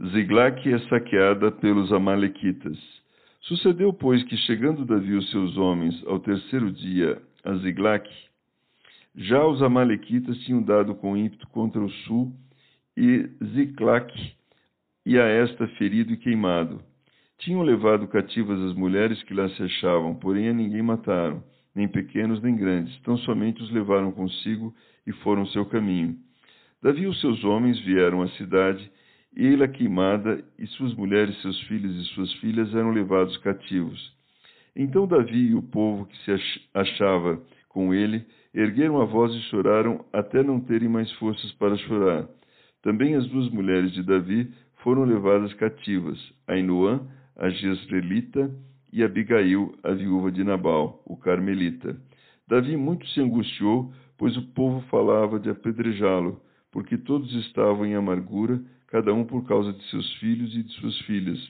Ziglac é saqueada pelos Amalequitas. Sucedeu, pois, que chegando Davi e os seus homens ao terceiro dia a Ziglac, já os Amalequitas tinham dado com ímpeto contra o sul e Ziclac e a esta ferido e queimado. Tinham levado cativas as mulheres que lá se achavam, porém a ninguém mataram, nem pequenos nem grandes, tão somente os levaram consigo e foram seu caminho. Davi e os seus homens vieram à cidade e queimada, e suas mulheres, seus filhos e suas filhas eram levados cativos. Então Davi e o povo que se achava com ele ergueram a voz e choraram até não terem mais forças para chorar. Também as duas mulheres de Davi foram levadas cativas, Ainoã, a Jezreelita, e Abigail, a viúva de Nabal, o Carmelita. Davi muito se angustiou, pois o povo falava de apedrejá-lo, porque todos estavam em amargura, cada um por causa de seus filhos e de suas filhas.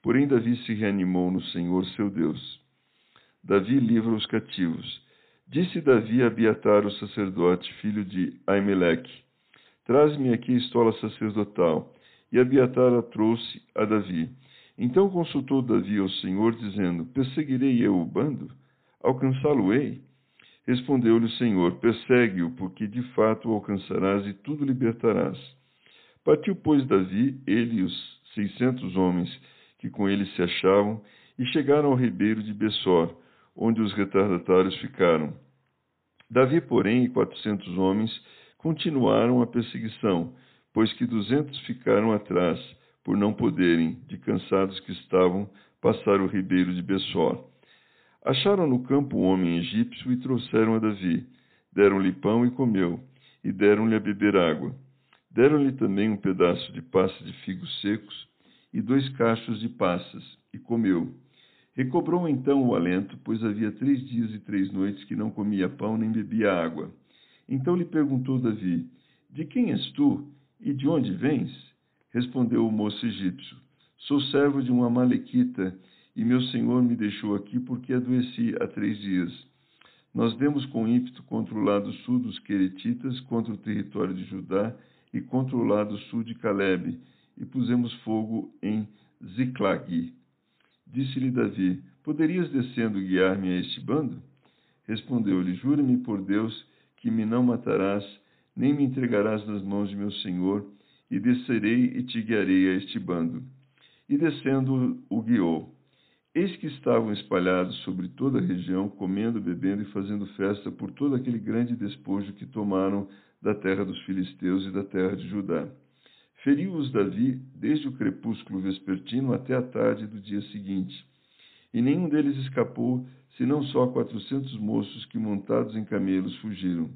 Porém, Davi se reanimou no Senhor seu Deus. Davi livra os cativos. Disse Davi a Abiatar, o sacerdote, filho de Aimeleque: Traz-me aqui a estola sacerdotal. E Abiatar a trouxe a Davi. Então consultou Davi ao Senhor, dizendo: Perseguirei eu o bando? Alcançá-lo-ei? Respondeu-lhe o Senhor: Persegue-o, porque de fato o alcançarás e tudo libertarás. Partiu, pois, Davi, ele e os seiscentos homens que com ele se achavam, e chegaram ao ribeiro de Bessor, onde os retardatários ficaram. Davi, porém, e quatrocentos homens continuaram a perseguição, pois que duzentos ficaram atrás, por não poderem, de cansados que estavam, passar o ribeiro de Bessor. Acharam no campo um homem egípcio e trouxeram a Davi. Deram-lhe pão e comeu, e deram-lhe a beber água. Deram-lhe também um pedaço de passa de figos secos e dois cachos de passas, e comeu. Recobrou então o alento, pois havia três dias e três noites que não comia pão nem bebia água. Então lhe perguntou Davi: De quem és tu e de onde vens? Respondeu o moço egípcio: Sou servo de um amalequita, e meu senhor me deixou aqui porque adoeci há três dias. Nós demos com ímpeto contra o lado sul dos Queretitas, contra o território de Judá e contra o lado sul de Caleb, e pusemos fogo em Ziclag. Disse-lhe Davi: Poderias descendo guiar-me a este bando? Respondeu-lhe: Jura-me por Deus que me não matarás, nem me entregarás nas mãos de meu senhor, e descerei e te guiarei a este bando. E descendo o guiou. Eis que estavam espalhados sobre toda a região, comendo, bebendo e fazendo festa por todo aquele grande despojo que tomaram da terra dos filisteus e da terra de Judá. Feriu-os Davi desde o crepúsculo vespertino até a tarde do dia seguinte. E nenhum deles escapou, senão só quatrocentos moços que, montados em camelos, fugiram.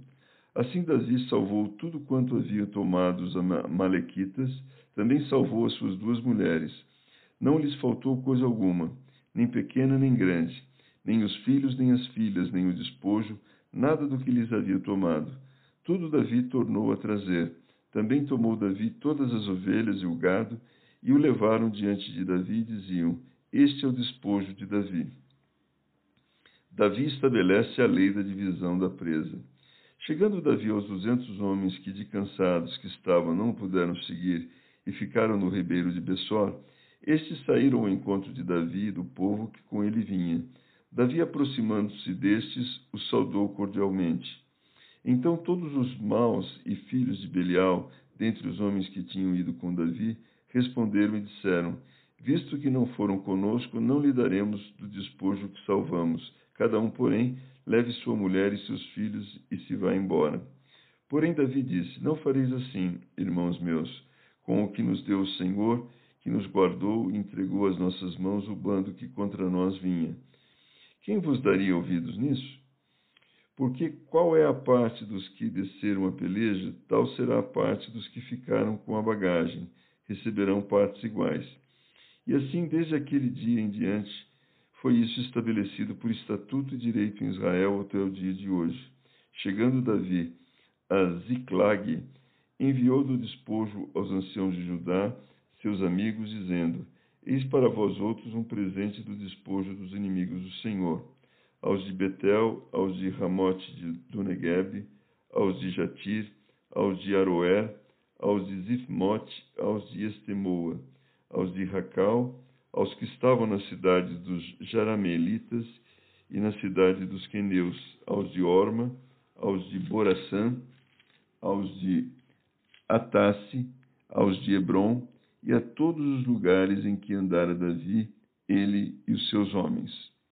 Assim Davi salvou tudo quanto havia tomado os Amalequitas, também salvou as suas duas mulheres. Não lhes faltou coisa alguma, nem pequena nem grande, nem os filhos nem as filhas, nem o despojo, nada do que lhes havia tomado tudo Davi tornou a trazer. Também tomou Davi todas as ovelhas e o gado, e o levaram diante de Davi e diziam: Este é o despojo de Davi. Davi estabelece a lei da divisão da presa. Chegando Davi aos duzentos homens que, de cansados que estavam, não puderam seguir e ficaram no ribeiro de Bessor, estes saíram ao encontro de Davi e do povo que com ele vinha. Davi, aproximando-se destes, os saudou cordialmente. Então todos os maus e filhos de Belial, dentre os homens que tinham ido com Davi, responderam e disseram: Visto que não foram conosco, não lhe daremos do despojo que salvamos. Cada um, porém, leve sua mulher e seus filhos e se vá embora. Porém, Davi disse: Não fareis assim, irmãos meus, com o que nos deu o Senhor, que nos guardou e entregou às nossas mãos o bando que contra nós vinha. Quem vos daria ouvidos nisso? Porque qual é a parte dos que desceram a peleja, tal será a parte dos que ficaram com a bagagem, receberão partes iguais. E assim, desde aquele dia em diante, foi isso estabelecido por estatuto e direito em Israel até o dia de hoje. Chegando Davi a Ziclag, enviou do despojo aos anciãos de Judá, seus amigos, dizendo: Eis para vós outros um presente do despojo dos inimigos do Senhor. Aos de Betel, aos de Ramote do Negueb, aos de Jatir, aos de Aroer, aos de Zifmote, aos de Estemoa, aos de Racal, aos que estavam na cidade dos Jaramelitas e na cidade dos Queneus, aos de Orma, aos de Boraçã, aos de Atasse, aos de Hebron e a todos os lugares em que andara Davi, ele e os seus homens.